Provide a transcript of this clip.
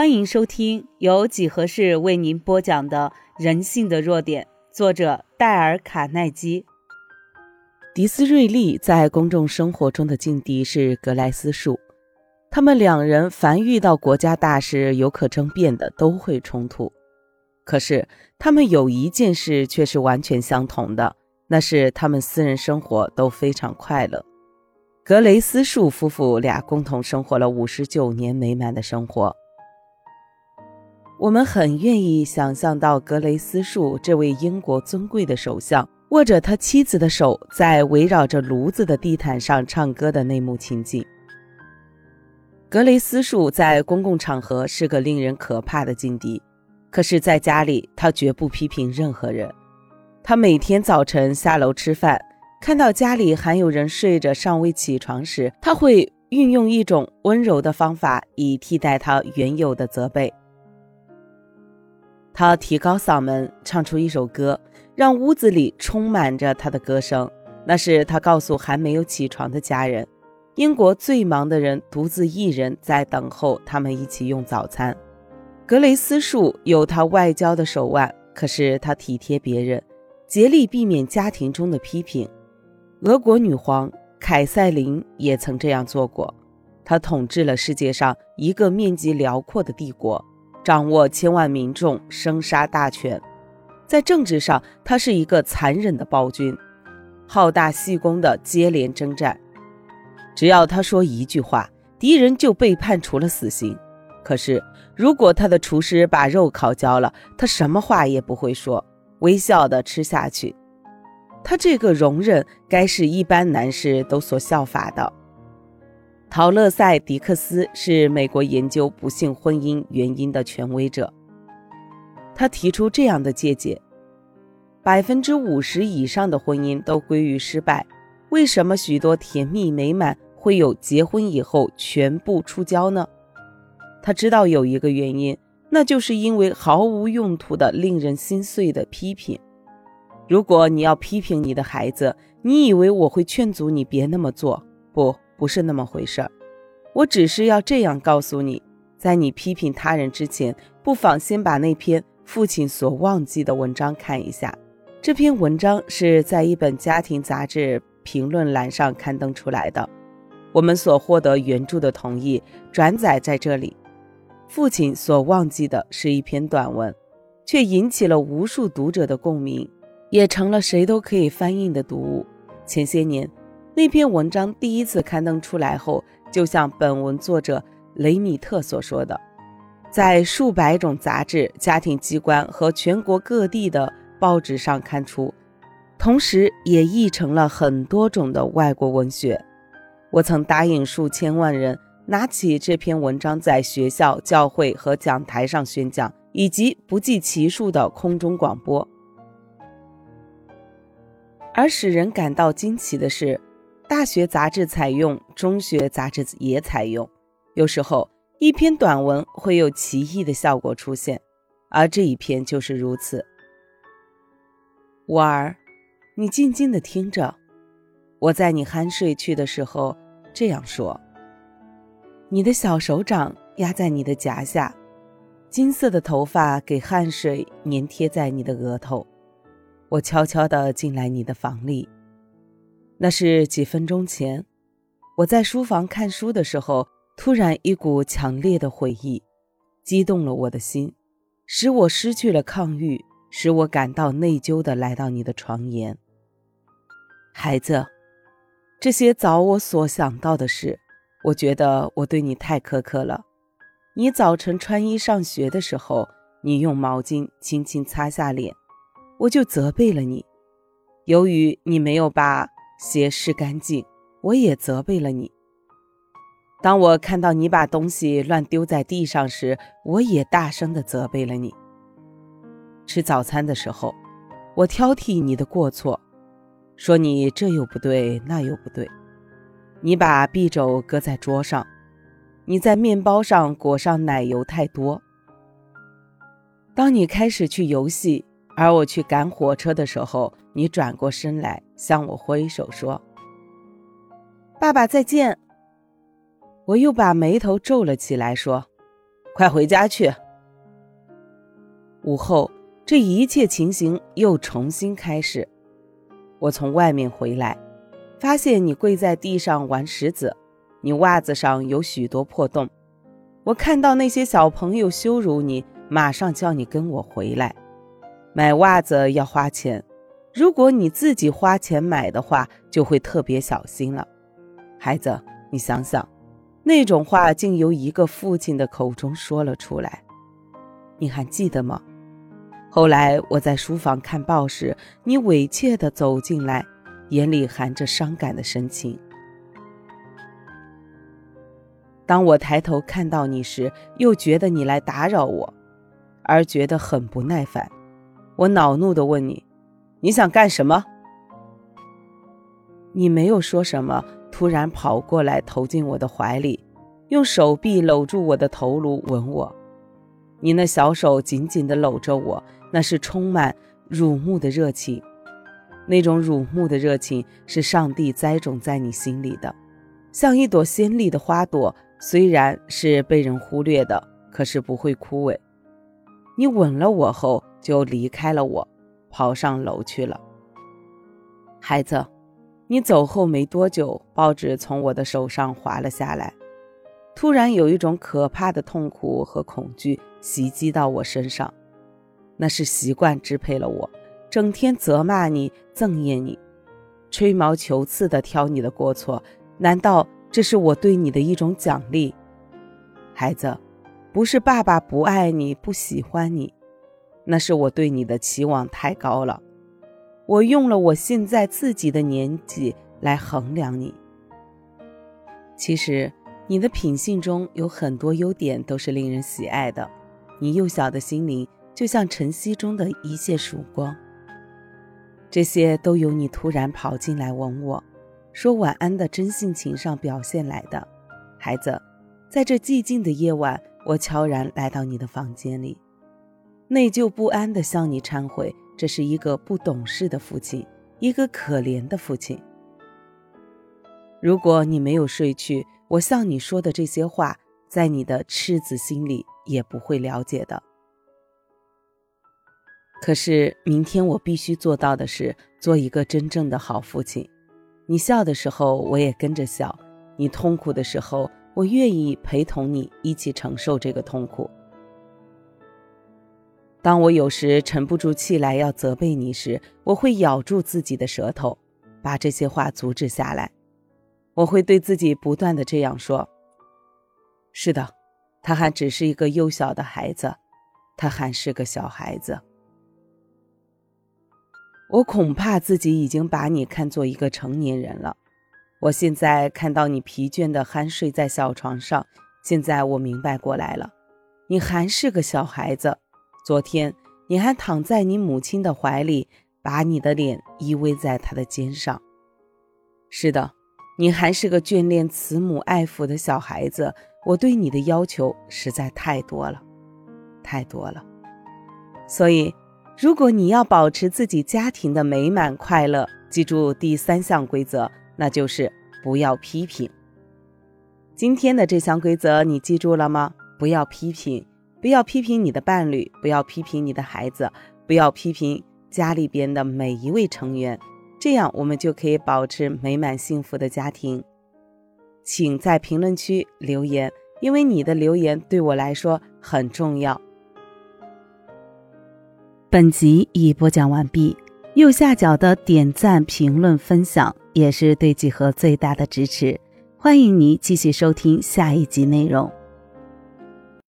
欢迎收听由几何式为您播讲的《人性的弱点》，作者戴尔·卡耐基。迪斯瑞利在公众生活中的劲敌是格莱斯树，他们两人凡遇到国家大事有可争辩的都会冲突。可是他们有一件事却是完全相同的，那是他们私人生活都非常快乐。格雷斯树夫妇俩共同生活了五十九年美满的生活。我们很愿意想象到格雷斯树这位英国尊贵的首相握着他妻子的手，在围绕着炉子的地毯上唱歌的那幕情景。格雷斯树在公共场合是个令人可怕的劲敌，可是在家里他绝不批评任何人。他每天早晨下楼吃饭。看到家里还有人睡着尚未起床时，他会运用一种温柔的方法，以替代他原有的责备。他提高嗓门唱出一首歌，让屋子里充满着他的歌声。那是他告诉还没有起床的家人，英国最忙的人独自一人在等候他们一起用早餐。格雷斯树有他外交的手腕，可是他体贴别人，竭力避免家庭中的批评。俄国女皇凯瑟琳也曾这样做过，她统治了世界上一个面积辽阔的帝国，掌握千万民众生杀大权。在政治上，他是一个残忍的暴君，好大喜功的接连征战。只要他说一句话，敌人就被判处了死刑。可是，如果他的厨师把肉烤焦了，他什么话也不会说，微笑的吃下去。他这个容忍，该是一般男士都所效法的。陶勒塞·迪克斯是美国研究不幸婚姻原因的权威者。他提出这样的见解：百分之五十以上的婚姻都归于失败。为什么许多甜蜜美满会有结婚以后全部出焦呢？他知道有一个原因，那就是因为毫无用途的、令人心碎的批评。如果你要批评你的孩子，你以为我会劝阻你别那么做？不，不是那么回事儿。我只是要这样告诉你，在你批评他人之前，不妨先把那篇父亲所忘记的文章看一下。这篇文章是在一本家庭杂志评论栏上刊登出来的，我们所获得原著的同意，转载在这里。父亲所忘记的是一篇短文，却引起了无数读者的共鸣。也成了谁都可以翻印的读物。前些年，那篇文章第一次刊登出来后，就像本文作者雷米特所说的，在数百种杂志、家庭机关和全国各地的报纸上刊出，同时也译成了很多种的外国文学。我曾答应数千万人拿起这篇文章，在学校、教会和讲台上宣讲，以及不计其数的空中广播。而使人感到惊奇的是，大学杂志采用，中学杂志也采用。有时候，一篇短文会有奇异的效果出现，而这一篇就是如此。我儿，你静静地听着，我在你酣睡去的时候这样说。你的小手掌压在你的颊下，金色的头发给汗水粘贴在你的额头。我悄悄地进来你的房里，那是几分钟前。我在书房看书的时候，突然一股强烈的回忆，激动了我的心，使我失去了抗御，使我感到内疚的来到你的床沿。孩子，这些早我所想到的事，我觉得我对你太苛刻了。你早晨穿衣上学的时候，你用毛巾轻轻擦下脸。我就责备了你，由于你没有把鞋湿干净，我也责备了你。当我看到你把东西乱丢在地上时，我也大声地责备了你。吃早餐的时候，我挑剔你的过错，说你这又不对那又不对。你把匕首搁在桌上，你在面包上裹上奶油太多。当你开始去游戏。而我去赶火车的时候，你转过身来向我挥手说：“爸爸再见。”我又把眉头皱了起来，说：“快回家去。午后，这一切情形又重新开始。我从外面回来，发现你跪在地上玩石子，你袜子上有许多破洞。我看到那些小朋友羞辱你，马上叫你跟我回来。买袜子要花钱，如果你自己花钱买的话，就会特别小心了。孩子，你想想，那种话竟由一个父亲的口中说了出来，你还记得吗？后来我在书房看报时，你委怯地走进来，眼里含着伤感的神情。当我抬头看到你时，又觉得你来打扰我，而觉得很不耐烦。我恼怒地问你：“你想干什么？”你没有说什么，突然跑过来，投进我的怀里，用手臂搂住我的头颅，吻我。你那小手紧紧地搂着我，那是充满辱慕的热情。那种辱慕的热情是上帝栽种在你心里的，像一朵鲜丽的花朵，虽然是被人忽略的，可是不会枯萎。你吻了我后。就离开了我，跑上楼去了。孩子，你走后没多久，报纸从我的手上滑了下来。突然有一种可怕的痛苦和恐惧袭击到我身上，那是习惯支配了我，整天责骂你、憎厌你，吹毛求疵地挑你的过错。难道这是我对你的一种奖励？孩子，不是爸爸不爱你、不喜欢你。那是我对你的期望太高了，我用了我现在自己的年纪来衡量你。其实，你的品性中有很多优点都是令人喜爱的。你幼小的心灵就像晨曦中的一线曙光，这些都由你突然跑进来吻我，说晚安的真性情上表现来的。孩子，在这寂静的夜晚，我悄然来到你的房间里。内疚不安地向你忏悔，这是一个不懂事的父亲，一个可怜的父亲。如果你没有睡去，我向你说的这些话，在你的赤子心里也不会了解的。可是明天我必须做到的是，做一个真正的好父亲。你笑的时候，我也跟着笑；你痛苦的时候，我愿意陪同你一起承受这个痛苦。当我有时沉不住气来要责备你时，我会咬住自己的舌头，把这些话阻止下来。我会对自己不断的这样说：“是的，他还只是一个幼小的孩子，他还是个小孩子。”我恐怕自己已经把你看作一个成年人了。我现在看到你疲倦的酣睡在小床上，现在我明白过来了，你还是个小孩子。昨天你还躺在你母亲的怀里，把你的脸依偎在她的肩上。是的，你还是个眷恋慈母爱抚的小孩子。我对你的要求实在太多了，太多了。所以，如果你要保持自己家庭的美满快乐，记住第三项规则，那就是不要批评。今天的这项规则你记住了吗？不要批评。不要批评你的伴侣，不要批评你的孩子，不要批评家里边的每一位成员，这样我们就可以保持美满幸福的家庭。请在评论区留言，因为你的留言对我来说很重要。本集已播讲完毕，右下角的点赞、评论、分享也是对几何最大的支持。欢迎你继续收听下一集内容。